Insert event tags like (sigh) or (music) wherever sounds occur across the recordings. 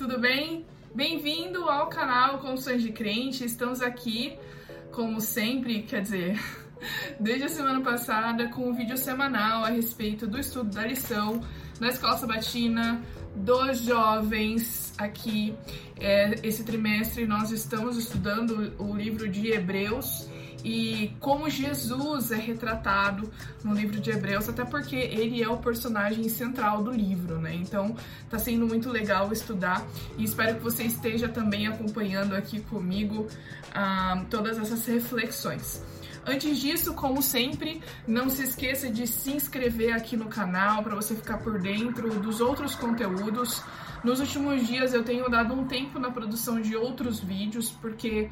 tudo bem? Bem-vindo ao canal Confissões de Crente. Estamos aqui, como sempre, quer dizer, (laughs) desde a semana passada, com um vídeo semanal a respeito do estudo da lição da Escola Sabatina, dos jovens aqui. É, esse trimestre nós estamos estudando o livro de Hebreus e como Jesus é retratado no livro de Hebreus, até porque ele é o personagem central do livro, né? Então tá sendo muito legal estudar e espero que você esteja também acompanhando aqui comigo uh, todas essas reflexões. Antes disso, como sempre, não se esqueça de se inscrever aqui no canal para você ficar por dentro dos outros conteúdos. Nos últimos dias eu tenho dado um tempo na produção de outros vídeos, porque,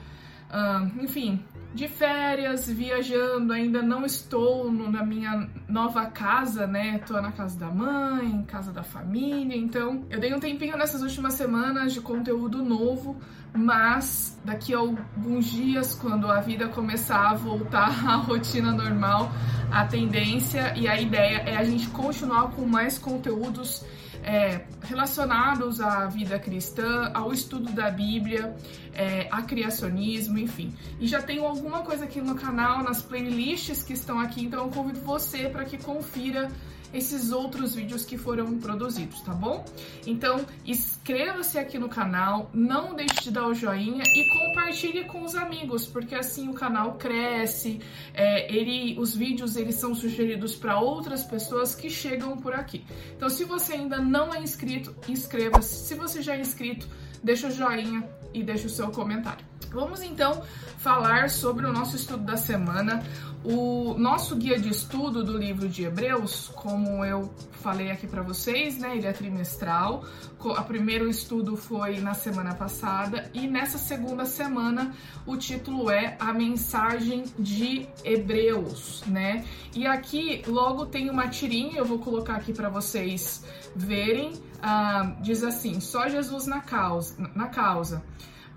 uh, enfim, de férias, viajando, ainda não estou no, na minha nova casa, né? Tô na casa da mãe, casa da família, então eu dei um tempinho nessas últimas semanas de conteúdo novo, mas daqui a alguns dias, quando a vida começar a voltar (laughs) à rotina normal, a tendência e a ideia é a gente continuar com mais conteúdos é, relacionados à vida cristã, ao estudo da Bíblia, é, a criacionismo, enfim. E já tenho alguma coisa aqui no canal, nas playlists que estão aqui, então eu convido você para que confira esses outros vídeos que foram produzidos, tá bom? Então, inscreva-se aqui no canal, não deixe de dar o joinha e compartilhe com os amigos, porque assim o canal cresce, é, ele, os vídeos eles são sugeridos para outras pessoas que chegam por aqui. Então, se você ainda não é inscrito, inscreva-se. Se você já é inscrito, deixa o joinha e deixa o seu comentário. Vamos então falar sobre o nosso estudo da semana. O nosso guia de estudo do livro de Hebreus, como eu falei aqui para vocês, né, ele é trimestral. O primeiro estudo foi na semana passada e nessa segunda semana o título é A Mensagem de Hebreus, né? E aqui logo tem uma tirinha, eu vou colocar aqui para vocês verem. Ah, diz assim: só Jesus na causa, na causa.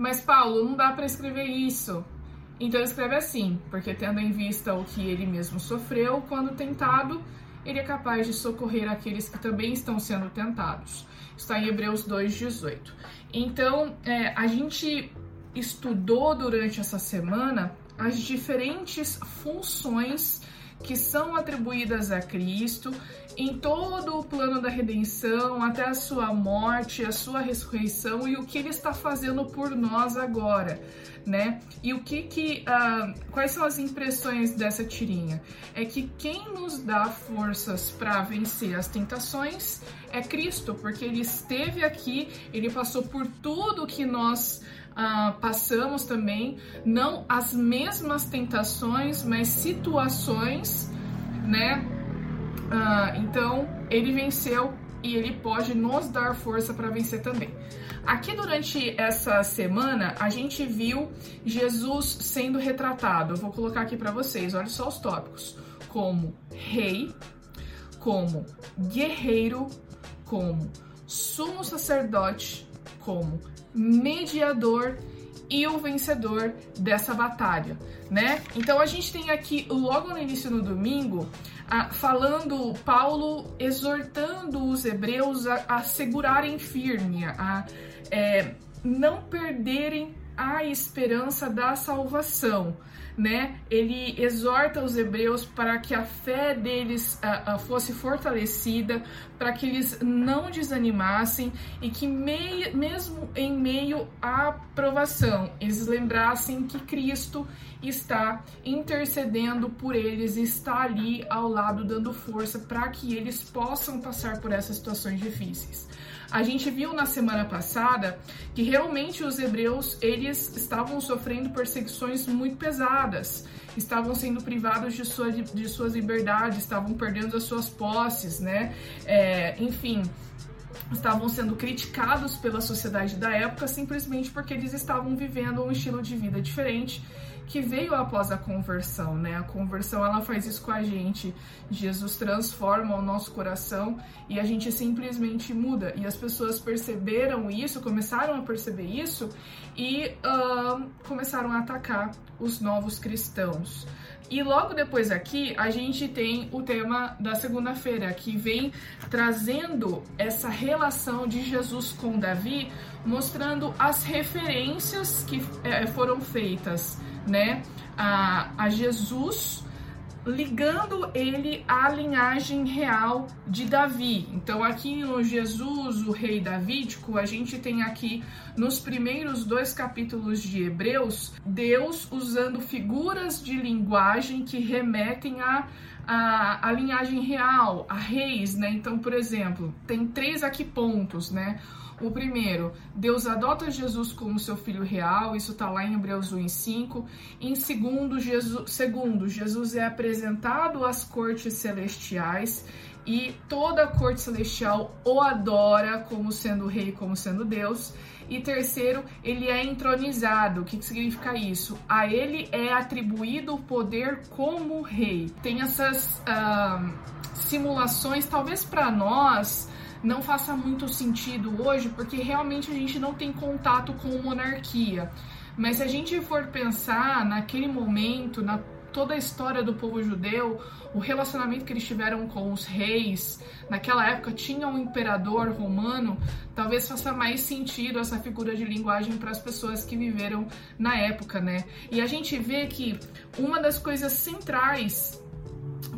Mas Paulo, não dá para escrever isso. Então escreve assim, porque tendo em vista o que ele mesmo sofreu quando tentado, ele é capaz de socorrer aqueles que também estão sendo tentados. Está em Hebreus 2,18. Então, é, a gente estudou durante essa semana as diferentes funções que são atribuídas a Cristo em todo o plano da redenção, até a sua morte, a sua ressurreição e o que ele está fazendo por nós agora, né? E o que que, uh, quais são as impressões dessa tirinha? É que quem nos dá forças para vencer as tentações é Cristo, porque ele esteve aqui, ele passou por tudo que nós Uh, passamos também, não as mesmas tentações, mas situações, né? Uh, então, ele venceu e ele pode nos dar força para vencer também. Aqui durante essa semana, a gente viu Jesus sendo retratado. Eu vou colocar aqui para vocês, olha só os tópicos: como rei, como guerreiro, como sumo sacerdote, como mediador e o vencedor dessa batalha, né? Então a gente tem aqui logo no início no domingo a, falando Paulo exortando os hebreus a, a segurarem firme, a é, não perderem a esperança da salvação né? Ele exorta os hebreus para que a fé deles uh, uh, fosse fortalecida, para que eles não desanimassem e que mei, mesmo em meio à provação, eles lembrassem que Cristo está intercedendo por eles, está ali ao lado dando força para que eles possam passar por essas situações difíceis. A gente viu na semana passada que realmente os hebreus eles estavam sofrendo perseguições muito pesadas, estavam sendo privados de, sua, de suas liberdades, estavam perdendo as suas posses, né? É, enfim, estavam sendo criticados pela sociedade da época simplesmente porque eles estavam vivendo um estilo de vida diferente que veio após a conversão, né? A conversão ela faz isso com a gente. Jesus transforma o nosso coração e a gente simplesmente muda. E as pessoas perceberam isso, começaram a perceber isso e começaram a atacar os novos cristãos. E logo depois aqui a gente tem o tema da segunda-feira, que vem trazendo essa relação de Jesus com Davi, mostrando as referências que é, foram feitas, né, a, a Jesus ligando ele à linhagem real de Davi. Então, aqui no Jesus, o rei davídico, a gente tem aqui nos primeiros dois capítulos de Hebreus, Deus usando figuras de linguagem que remetem a a, a linhagem real, a reis, né? Então, por exemplo, tem três aqui pontos, né? O primeiro, Deus adota Jesus como seu filho real, isso está lá em Hebreus 1 e 5. Em segundo Jesus, segundo, Jesus é apresentado às cortes celestiais e toda a corte celestial o adora como sendo rei, como sendo Deus. E terceiro, ele é entronizado. O que, que significa isso? A ele é atribuído o poder como rei. Tem essas uh, simulações, talvez para nós não faça muito sentido hoje, porque realmente a gente não tem contato com monarquia. Mas se a gente for pensar naquele momento, na toda a história do povo judeu, o relacionamento que eles tiveram com os reis, naquela época tinha um imperador romano, talvez faça mais sentido essa figura de linguagem para as pessoas que viveram na época, né? E a gente vê que uma das coisas centrais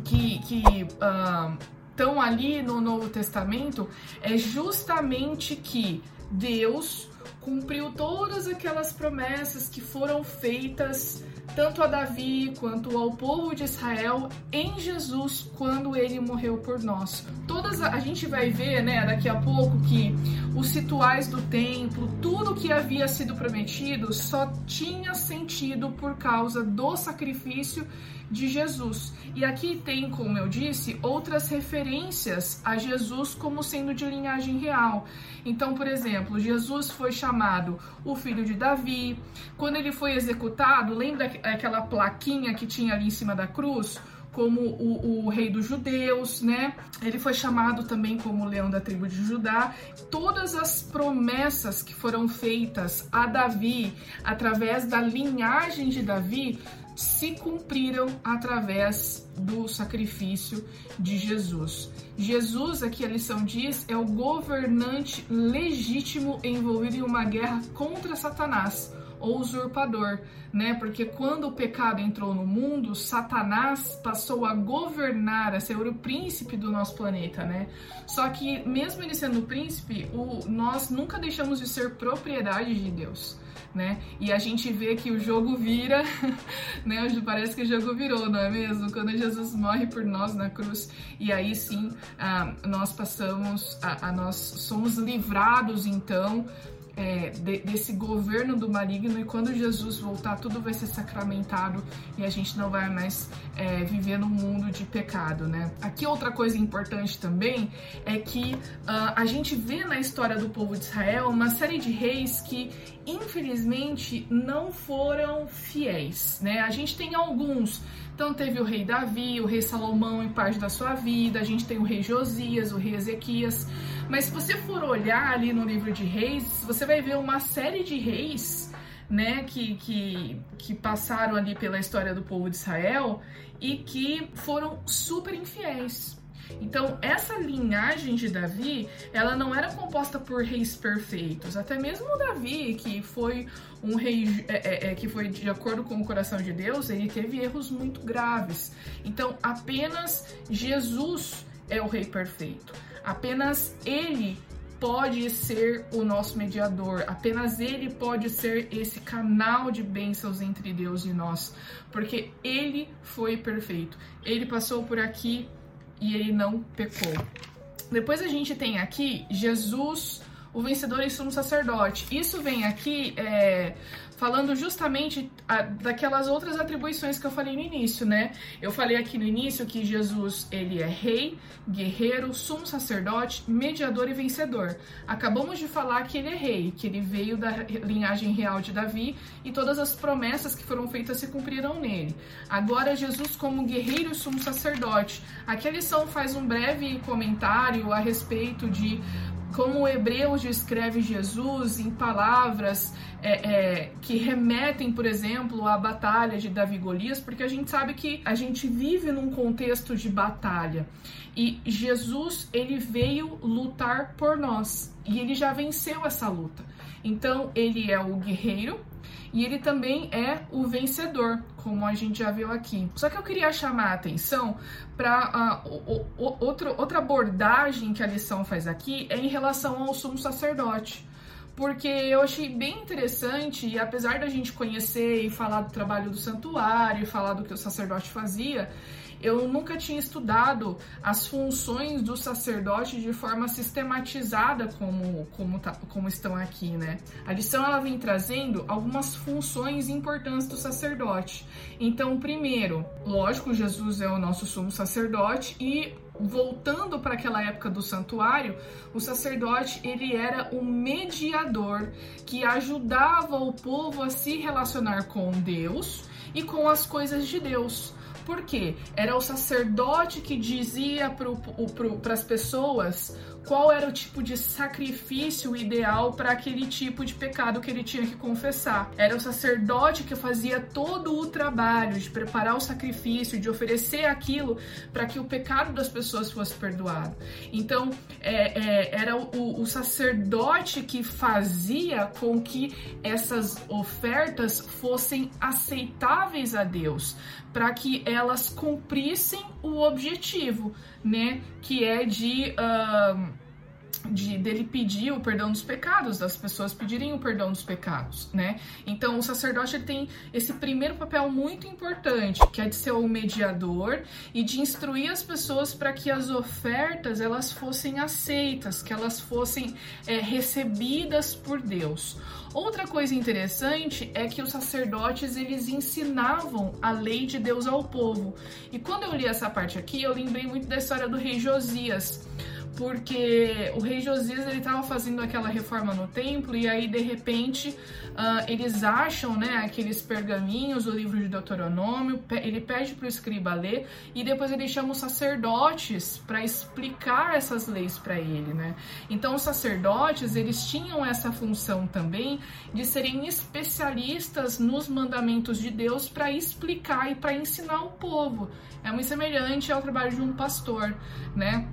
que, que uh, estão ali no Novo Testamento é justamente que Deus cumpriu todas aquelas promessas que foram feitas tanto a Davi quanto ao povo de Israel em Jesus quando ele morreu por nós. Todas a, a gente vai ver, né, daqui a pouco que os rituais do templo, tudo que havia sido prometido só tinha sentido por causa do sacrifício de Jesus. E aqui tem, como eu disse, outras referências a Jesus como sendo de linhagem real. Então, por exemplo, Jesus foi chamado o filho de Davi. Quando ele foi executado, lembra aquela plaquinha que tinha ali em cima da cruz? como o, o, rei dos judeus, né? Ele foi chamado também como leão da tribo de Judá. Todas as promessas que foram feitas a Davi através da linhagem de Davi se cumpriram através do sacrifício de Jesus. Jesus, aqui a lição diz, é o governante legítimo envolvido em uma guerra contra Satanás ou usurpador, né? Porque quando o pecado entrou no mundo, Satanás passou a governar, a ser o príncipe do nosso planeta, né? Só que mesmo ele sendo príncipe, o, nós nunca deixamos de ser propriedade de Deus né? E a gente vê que o jogo vira, (laughs) né? Parece que o jogo virou, não é mesmo? Quando Jesus morre por nós na cruz, e aí sim ah, nós passamos, a, a nós somos livrados então é, de, desse governo do maligno e quando Jesus voltar, tudo vai ser sacramentado e a gente não vai mais é, viver no mundo de pecado, né? Aqui outra coisa importante também é que uh, a gente vê na história do povo de Israel uma série de reis que infelizmente não foram fiéis, né? A gente tem alguns então teve o rei Davi, o rei Salomão em parte da sua vida, a gente tem o rei Josias, o rei Ezequias. Mas se você for olhar ali no livro de reis, você vai ver uma série de reis, né, que, que, que passaram ali pela história do povo de Israel e que foram super infiéis. Então, essa linhagem de Davi, ela não era composta por reis perfeitos. Até mesmo Davi, que foi um rei é, é, é, que foi de acordo com o coração de Deus, ele teve erros muito graves. Então, apenas Jesus é o rei perfeito. Apenas ele pode ser o nosso mediador, apenas ele pode ser esse canal de bênçãos entre Deus e nós, porque ele foi perfeito. Ele passou por aqui e ele não pecou. Depois a gente tem aqui Jesus, o vencedor e sumo sacerdote. Isso vem aqui é, falando justamente a, daquelas outras atribuições que eu falei no início, né? Eu falei aqui no início que Jesus, ele é rei, guerreiro, sumo sacerdote, mediador e vencedor. Acabamos de falar que ele é rei, que ele veio da linhagem real de Davi e todas as promessas que foram feitas se cumpriram nele. Agora Jesus como guerreiro e sumo sacerdote. Aqui a lição faz um breve comentário a respeito de como Hebreus descreve Jesus em palavras é, é, que remetem, por exemplo, à batalha de Davi Golias, porque a gente sabe que a gente vive num contexto de batalha e Jesus ele veio lutar por nós e ele já venceu essa luta. Então ele é o guerreiro e ele também é o vencedor, como a gente já viu aqui. Só que eu queria chamar a atenção para uh, outra abordagem que a lição faz aqui é em relação ao sumo sacerdote porque eu achei bem interessante e apesar da gente conhecer e falar do trabalho do santuário, falar do que o sacerdote fazia, eu nunca tinha estudado as funções do sacerdote de forma sistematizada como, como, tá, como estão aqui, né? A lição ela vem trazendo algumas funções importantes do sacerdote. Então, primeiro, lógico, Jesus é o nosso sumo sacerdote e voltando para aquela época do santuário, o sacerdote ele era o mediador que ajudava o povo a se relacionar com Deus e com as coisas de Deus. Por quê? Era o sacerdote que dizia para as pessoas qual era o tipo de sacrifício ideal para aquele tipo de pecado que ele tinha que confessar. Era o sacerdote que fazia todo o trabalho de preparar o sacrifício, de oferecer aquilo para que o pecado das pessoas fosse perdoado. Então, é, é, era o, o sacerdote que fazia com que essas ofertas fossem aceitáveis a Deus, para que elas cumprissem o objetivo, né? Que é de. Uh, de dele pedir o perdão dos pecados, das pessoas pedirem o perdão dos pecados, né? Então o sacerdote tem esse primeiro papel muito importante, que é de ser o mediador e de instruir as pessoas para que as ofertas elas fossem aceitas, que elas fossem é, recebidas por Deus. Outra coisa interessante é que os sacerdotes eles ensinavam a lei de Deus ao povo. E quando eu li essa parte aqui, eu lembrei muito da história do rei Josias porque o rei Josias ele estava fazendo aquela reforma no templo e aí de repente uh, eles acham né, aqueles pergaminhos, o livro de Deuteronômio, ele pede para o escriba ler e depois ele chama os sacerdotes para explicar essas leis para ele, né? Então os sacerdotes eles tinham essa função também de serem especialistas nos mandamentos de Deus para explicar e para ensinar o povo. É muito semelhante ao trabalho de um pastor, né?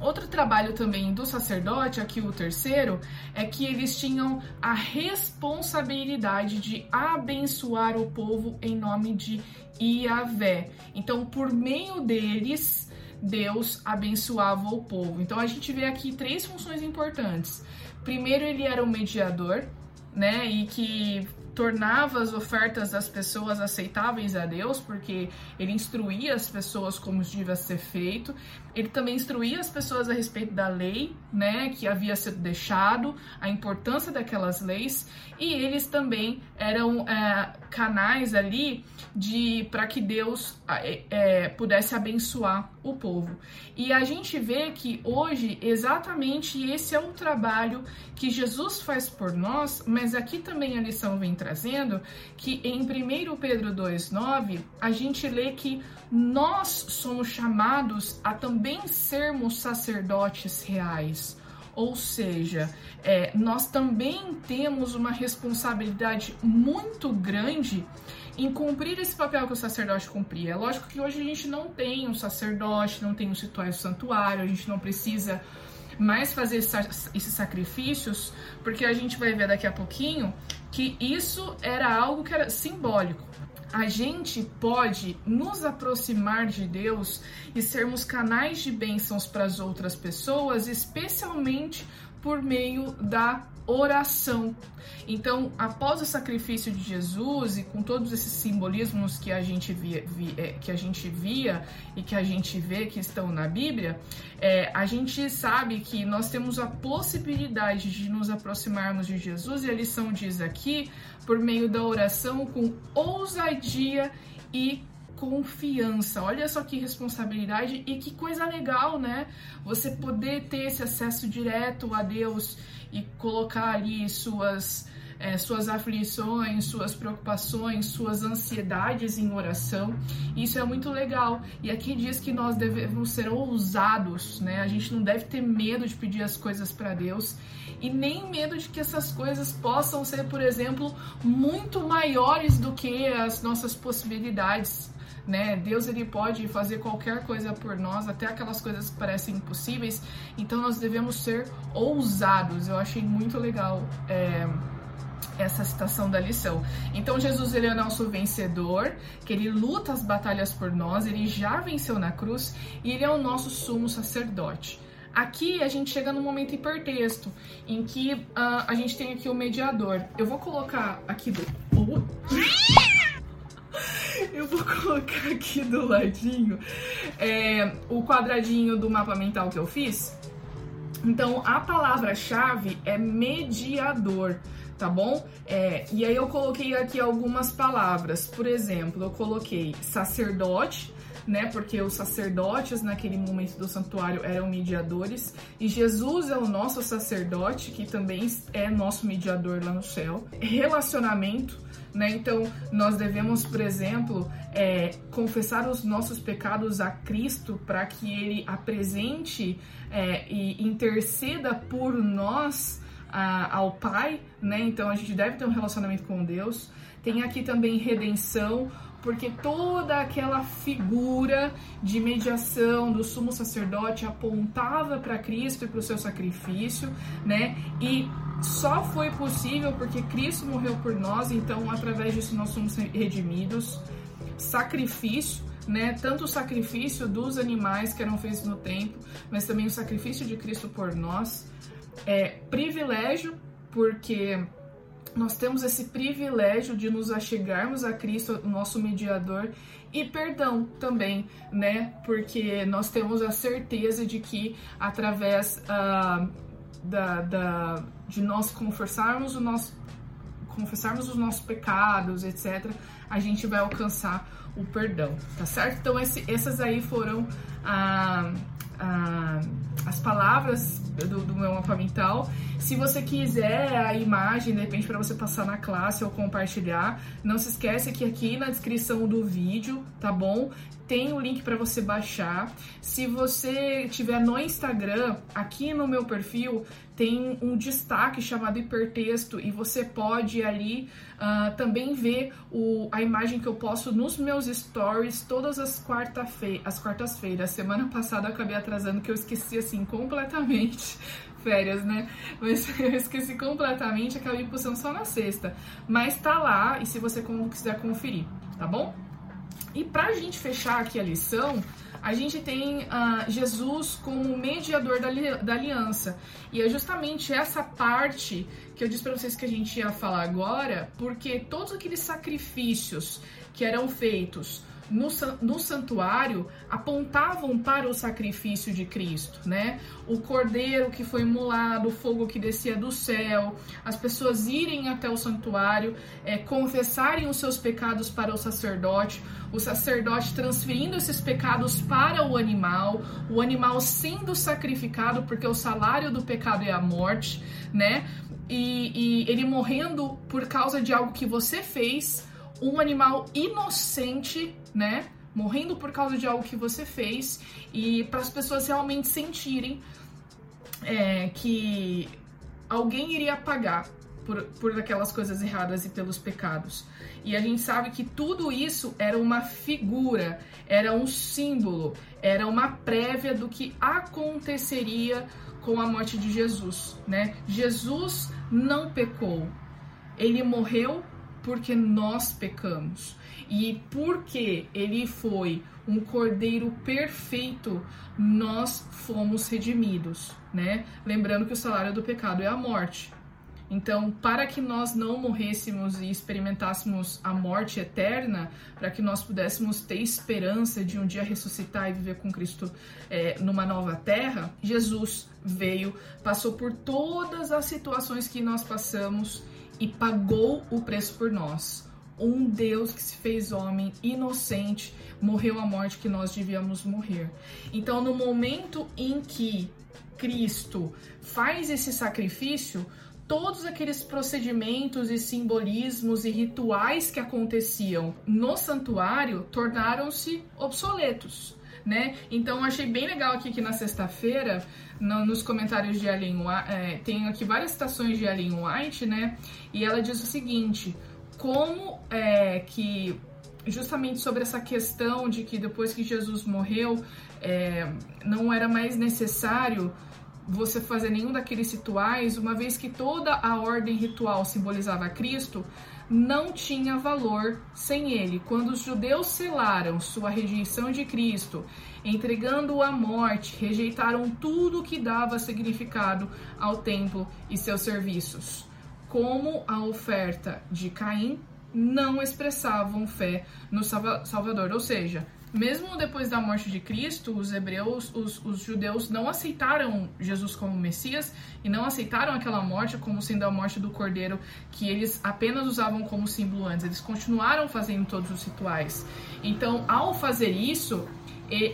Outro trabalho também do sacerdote, aqui o terceiro, é que eles tinham a responsabilidade de abençoar o povo em nome de Iavé. Então, por meio deles, Deus abençoava o povo. Então, a gente vê aqui três funções importantes. Primeiro, ele era o mediador, né? E que tornava as ofertas das pessoas aceitáveis a Deus, porque ele instruía as pessoas como devia ser feito. Ele também instruía as pessoas a respeito da lei, né, que havia sido deixado, a importância daquelas leis, e eles também eram é, canais ali de para que Deus é, é, pudesse abençoar o povo. E a gente vê que hoje exatamente esse é o trabalho que Jesus faz por nós, mas aqui também a lição vem trazendo que em 1 Pedro 2,9 a gente lê que nós somos chamados a também sermos sacerdotes reais. Ou seja, é, nós também temos uma responsabilidade muito grande em cumprir esse papel que o sacerdote cumpria. É lógico que hoje a gente não tem um sacerdote, não tem um rituais do santuário, a gente não precisa mais fazer esses sacrifícios, porque a gente vai ver daqui a pouquinho que isso era algo que era simbólico a gente pode nos aproximar de Deus e sermos canais de bênçãos para as outras pessoas, especialmente por meio da oração. Então, após o sacrifício de Jesus e com todos esses simbolismos que a gente via, via é, que a gente via e que a gente vê que estão na Bíblia, é, a gente sabe que nós temos a possibilidade de nos aproximarmos de Jesus e a lição diz aqui por meio da oração com ousadia e confiança. Olha só que responsabilidade e que coisa legal, né? Você poder ter esse acesso direto a Deus e colocar ali suas é, suas aflições, suas preocupações, suas ansiedades em oração. Isso é muito legal. E aqui diz que nós devemos ser ousados, né? A gente não deve ter medo de pedir as coisas para Deus e nem medo de que essas coisas possam ser, por exemplo, muito maiores do que as nossas possibilidades né? Deus ele pode fazer qualquer coisa por nós, até aquelas coisas que parecem impossíveis. Então nós devemos ser ousados. Eu achei muito legal. É essa citação da lição. Então Jesus ele é nosso vencedor, que ele luta as batalhas por nós, ele já venceu na cruz e ele é o nosso sumo sacerdote. Aqui a gente chega no momento hipertexto, em que uh, a gente tem aqui o mediador. Eu vou colocar aqui do. Eu vou colocar aqui do ladinho é, o quadradinho do mapa mental que eu fiz. Então, a palavra-chave é mediador, tá bom? É, e aí eu coloquei aqui algumas palavras. Por exemplo, eu coloquei sacerdote, né? Porque os sacerdotes naquele momento do santuário eram mediadores e Jesus é o nosso sacerdote, que também é nosso mediador lá no céu. Relacionamento, né? Então, nós devemos, por exemplo, é, confessar os nossos pecados a Cristo para que Ele apresente é, e interceda por nós a, ao Pai, né? Então, a gente deve ter um relacionamento com Deus. Tem aqui também redenção, porque toda aquela figura de mediação do sumo sacerdote apontava para Cristo e para o seu sacrifício, né? E só foi possível porque Cristo morreu por nós, então através disso nós somos redimidos. Sacrifício, né? Tanto o sacrifício dos animais que eram feitos no templo, mas também o sacrifício de Cristo por nós. É privilégio, porque nós temos esse privilégio de nos achegarmos a Cristo, nosso mediador, e perdão também, né? Porque nós temos a certeza de que através uh, da, da, de nós confessarmos o nosso confessarmos os nossos pecados, etc., a gente vai alcançar o perdão, tá certo? Então esse, essas aí foram ah, ah, as palavras do, do, meu mapa mental. Se você quiser a imagem, de repente, para você passar na classe ou compartilhar, não se esquece que aqui na descrição do vídeo, tá bom? Tem o link para você baixar. Se você tiver no Instagram, aqui no meu perfil, tem um destaque chamado hipertexto e você pode ali uh, também ver o, a imagem que eu posto nos meus stories todas as quarta-feiras. As quartas-feiras. Semana passada eu acabei atrasando que eu esqueci assim completamente férias, né? Mas (laughs) eu esqueci completamente, acabei postando só na sexta. Mas tá lá e se você quiser conferir, tá bom? E pra gente fechar aqui a lição, a gente tem uh, Jesus como mediador da, da aliança. E é justamente essa parte que eu disse para vocês que a gente ia falar agora, porque todos aqueles sacrifícios que eram feitos no, no santuário apontavam para o sacrifício de Cristo, né? O cordeiro que foi imolado, o fogo que descia do céu, as pessoas irem até o santuário, é, confessarem os seus pecados para o sacerdote, o sacerdote transferindo esses pecados para o animal, o animal sendo sacrificado, porque o salário do pecado é a morte, né? E, e ele morrendo por causa de algo que você fez um animal inocente, né? Morrendo por causa de algo que você fez e para as pessoas realmente sentirem é, que alguém iria pagar por, por aquelas coisas erradas e pelos pecados. E a gente sabe que tudo isso era uma figura, era um símbolo, era uma prévia do que aconteceria com a morte de Jesus, né? Jesus não pecou. Ele morreu porque nós pecamos. E porque ele foi um cordeiro perfeito, nós fomos redimidos, né? Lembrando que o salário do pecado é a morte. Então, para que nós não morrêssemos e experimentássemos a morte eterna, para que nós pudéssemos ter esperança de um dia ressuscitar e viver com Cristo é, numa nova terra, Jesus veio, passou por todas as situações que nós passamos e pagou o preço por nós. Um Deus que se fez homem, inocente, morreu a morte que nós devíamos morrer. Então, no momento em que Cristo faz esse sacrifício, todos aqueles procedimentos e simbolismos e rituais que aconteciam no santuário tornaram-se obsoletos. Né? Então achei bem legal aqui que na sexta-feira, no, nos comentários de Ellen White, é, tem aqui várias citações de Ellen White, né? E ela diz o seguinte: como é, que justamente sobre essa questão de que depois que Jesus morreu, é, não era mais necessário você fazer nenhum daqueles rituais, uma vez que toda a ordem ritual simbolizava Cristo, não tinha valor sem ele. Quando os judeus selaram sua rejeição de Cristo, entregando-o à morte, rejeitaram tudo que dava significado ao templo e seus serviços, como a oferta de Caim não expressavam fé no Salvador. Ou seja, mesmo depois da morte de Cristo, os hebreus, os, os, judeus não aceitaram Jesus como Messias e não aceitaram aquela morte como sendo a morte do cordeiro que eles apenas usavam como símbolo antes. Eles continuaram fazendo todos os rituais. Então, ao fazer isso,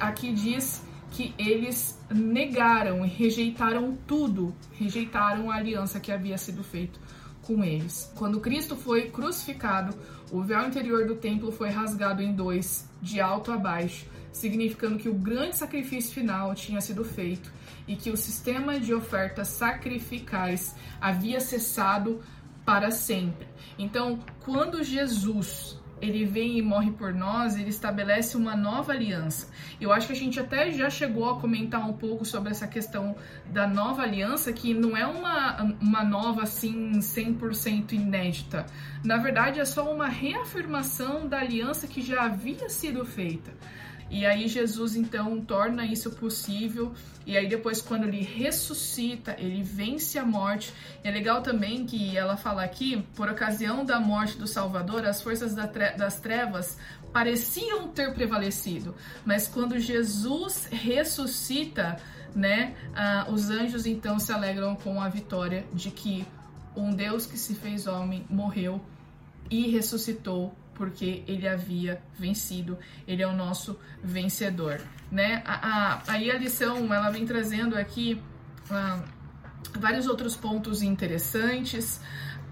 aqui diz que eles negaram e rejeitaram tudo, rejeitaram a aliança que havia sido feita com eles. Quando Cristo foi crucificado, o véu interior do templo foi rasgado em dois, de alto a baixo, significando que o grande sacrifício final tinha sido feito e que o sistema de ofertas sacrificais havia cessado para sempre. Então, quando Jesus ele vem e morre por nós, ele estabelece uma nova aliança. Eu acho que a gente até já chegou a comentar um pouco sobre essa questão da nova aliança, que não é uma, uma nova assim 100% inédita. Na verdade, é só uma reafirmação da aliança que já havia sido feita. E aí Jesus então torna isso possível. E aí depois quando ele ressuscita, ele vence a morte. E é legal também que ela fala aqui, por ocasião da morte do Salvador, as forças das trevas pareciam ter prevalecido, mas quando Jesus ressuscita, né, os anjos então se alegram com a vitória de que um Deus que se fez homem morreu e ressuscitou porque ele havia vencido, ele é o nosso vencedor, né? A, aí a lição, ela vem trazendo aqui ah, vários outros pontos interessantes,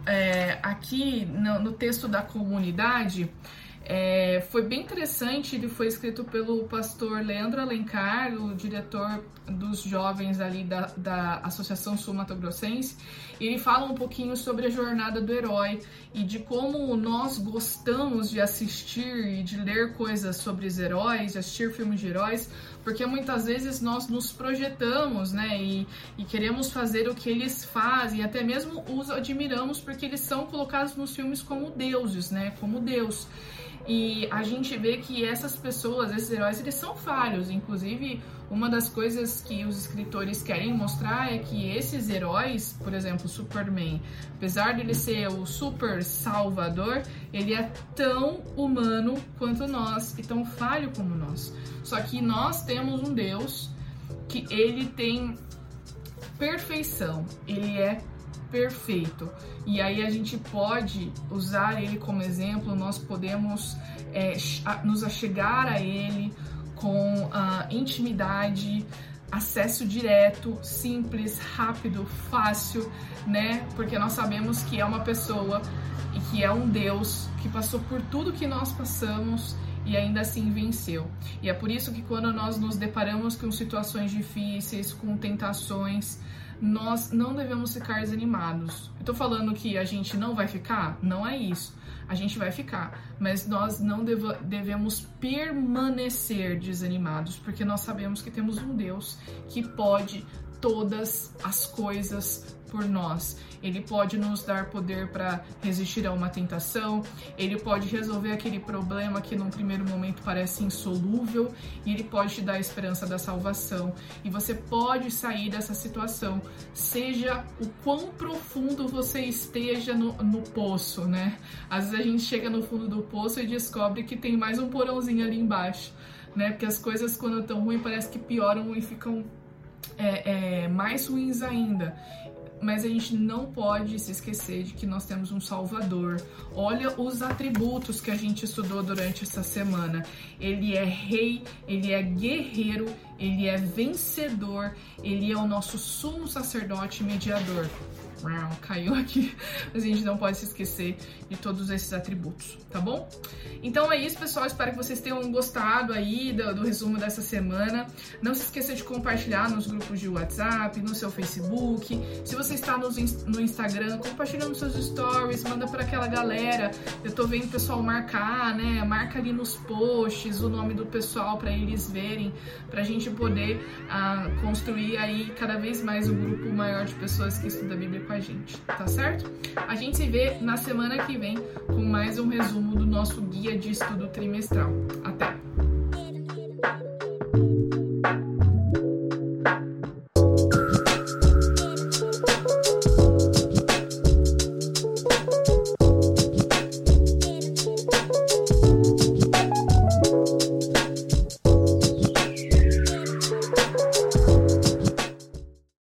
é, aqui no, no texto da comunidade, é, foi bem interessante, ele foi escrito pelo pastor Leandro Alencar, o diretor dos jovens ali da, da Associação Sul Mato Grossense. Ele fala um pouquinho sobre a jornada do herói e de como nós gostamos de assistir e de ler coisas sobre os heróis, de assistir filmes de heróis, porque muitas vezes nós nos projetamos, né, e, e queremos fazer o que eles fazem, até mesmo os admiramos porque eles são colocados nos filmes como deuses, né, como Deus. E a gente vê que essas pessoas, esses heróis, eles são falhos. Inclusive, uma das coisas que os escritores querem mostrar é que esses heróis, por exemplo, Superman, apesar de ele ser o super salvador, ele é tão humano quanto nós e tão falho como nós. Só que nós temos um Deus que ele tem perfeição, ele é perfeito. E aí a gente pode usar ele como exemplo, nós podemos é, nos achegar a ele com intimidade, acesso direto, simples, rápido, fácil, né? Porque nós sabemos que é uma pessoa e que é um Deus que passou por tudo que nós passamos e ainda assim venceu. E é por isso que quando nós nos deparamos com situações difíceis, com tentações, nós não devemos ficar desanimados. Eu tô falando que a gente não vai ficar? Não é isso. A gente vai ficar, mas nós não devemos permanecer desanimados, porque nós sabemos que temos um Deus que pode todas as coisas por nós. Ele pode nos dar poder para resistir a uma tentação, ele pode resolver aquele problema que num primeiro momento parece insolúvel e ele pode te dar a esperança da salvação. E você pode sair dessa situação, seja o quão profundo você esteja no, no poço, né? Às vezes a gente chega no fundo do poço e descobre que tem mais um porãozinho ali embaixo. Né? Porque as coisas, quando estão ruins, parece que pioram e ficam é, é, mais ruins ainda. Mas a gente não pode se esquecer de que nós temos um Salvador. Olha os atributos que a gente estudou durante essa semana. Ele é rei, ele é guerreiro, ele é vencedor, ele é o nosso sumo sacerdote mediador. Caiu aqui, (laughs) mas a gente não pode se esquecer de todos esses atributos, tá bom? Então é isso, pessoal. Espero que vocês tenham gostado aí do, do resumo dessa semana. Não se esqueça de compartilhar nos grupos de WhatsApp, no seu Facebook. Se você está no, no Instagram, compartilha nos seus stories, manda para aquela galera. Eu tô vendo o pessoal marcar, né? Marca ali nos posts o nome do pessoal para eles verem, pra gente poder uh, construir aí cada vez mais um grupo maior de pessoas que estudam a Bíblia com a gente, tá certo? A gente se vê na semana que vem com mais um resumo do nosso guia de estudo trimestral. Até!